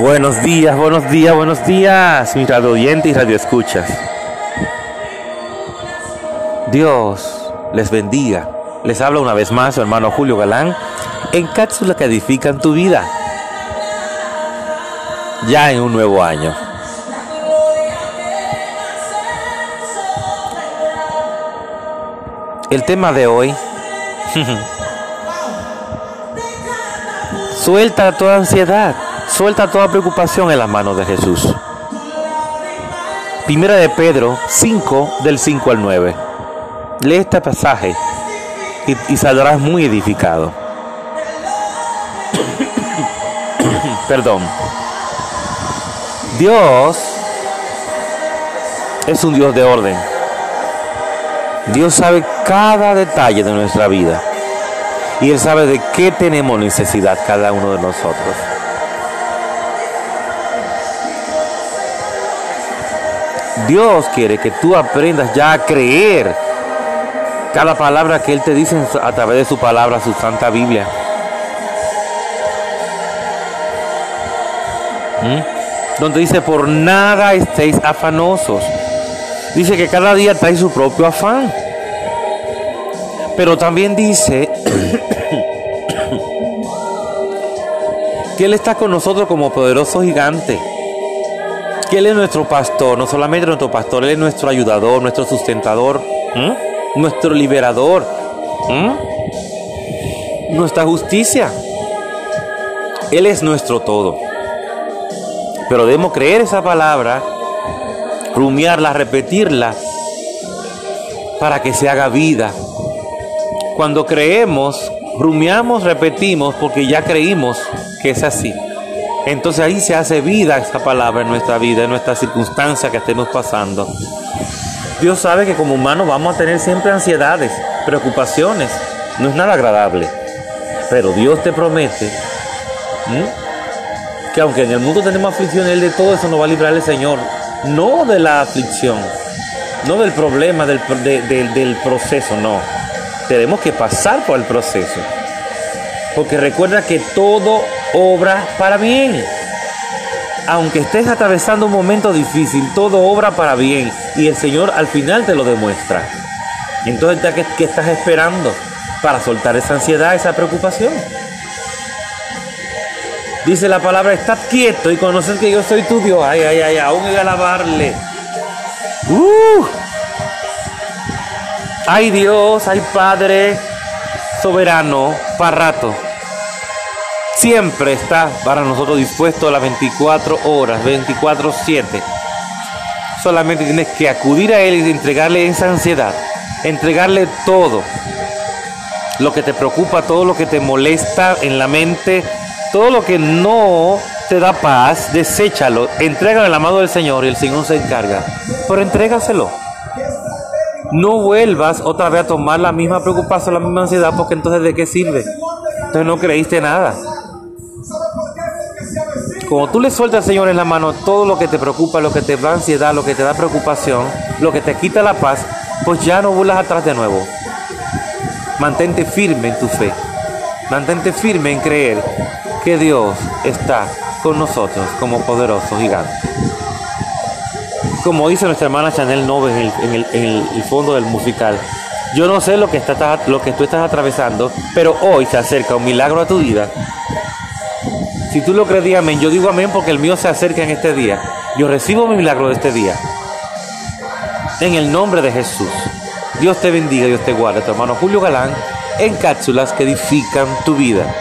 Buenos días, buenos días, buenos días, mis radio oyentes y radio escuchas. Dios les bendiga. Les habla una vez más su hermano Julio Galán en cápsulas que edifican tu vida. Ya en un nuevo año. El tema de hoy. Suelta toda ansiedad. Suelta toda preocupación en las manos de Jesús. Primera de Pedro 5 del 5 al 9. Lee este pasaje y, y saldrás muy edificado. Perdón. Dios es un Dios de orden. Dios sabe cada detalle de nuestra vida. Y Él sabe de qué tenemos necesidad cada uno de nosotros. Dios quiere que tú aprendas ya a creer cada palabra que Él te dice a través de su palabra, su santa Biblia. ¿Mm? Donde dice, por nada estéis afanosos. Dice que cada día trae su propio afán. Pero también dice que Él está con nosotros como poderoso gigante Él es nuestro pastor, no solamente nuestro pastor, Él es nuestro ayudador, nuestro sustentador, nuestro liberador, nuestra justicia. Él es nuestro todo. Pero debemos creer esa palabra, rumiarla, repetirla, para que se haga vida. Cuando creemos, rumiamos, repetimos, porque ya creímos que es así. Entonces ahí se hace vida esa palabra en nuestra vida, en nuestra circunstancia que estemos pasando. Dios sabe que como humanos vamos a tener siempre ansiedades, preocupaciones. No es nada agradable. Pero Dios te promete que aunque en el mundo tenemos aflicción, Él de todo eso nos va a librar el Señor. No de la aflicción, no del problema, del, del proceso, no. Tenemos que pasar por el proceso. Porque recuerda que todo obra para bien. Aunque estés atravesando un momento difícil, todo obra para bien. Y el Señor al final te lo demuestra. Entonces, ¿qué, estás esperando para soltar esa ansiedad, esa preocupación? Dice la palabra, estad quieto y conocer que yo soy tu Dios. Ay, ay, ay, aún hay alabarle. Uh. Ay Dios, ay Padre soberano, para rato siempre está para nosotros dispuesto a las 24 horas, 24/7. Solamente tienes que acudir a Él y entregarle esa ansiedad, entregarle todo lo que te preocupa, todo lo que te molesta en la mente, todo lo que no te da paz, deséchalo, entrégalo la mano del Señor y el Señor se encarga. Pero entrégaselo. No vuelvas otra vez a tomar la misma preocupación, la misma ansiedad, porque entonces ¿de qué sirve? Entonces no creíste nada. Como tú le sueltas al Señor en la mano todo lo que te preocupa, lo que te da ansiedad, lo que te da preocupación, lo que te quita la paz, pues ya no vuelas atrás de nuevo. Mantente firme en tu fe. Mantente firme en creer que Dios está con nosotros como poderoso gigante. Como dice nuestra hermana Chanel Nove en el, fondo del musical, yo no sé lo que, está, lo que tú estás atravesando, pero hoy se acerca un milagro a tu vida si tú lo crees, amén. Yo digo amén porque el mío se acerca en este día. Yo recibo mi milagro de este día. En el nombre de Jesús. Dios te bendiga, Dios te guarde. Tu hermano Julio Galán en cápsulas que edifican tu vida.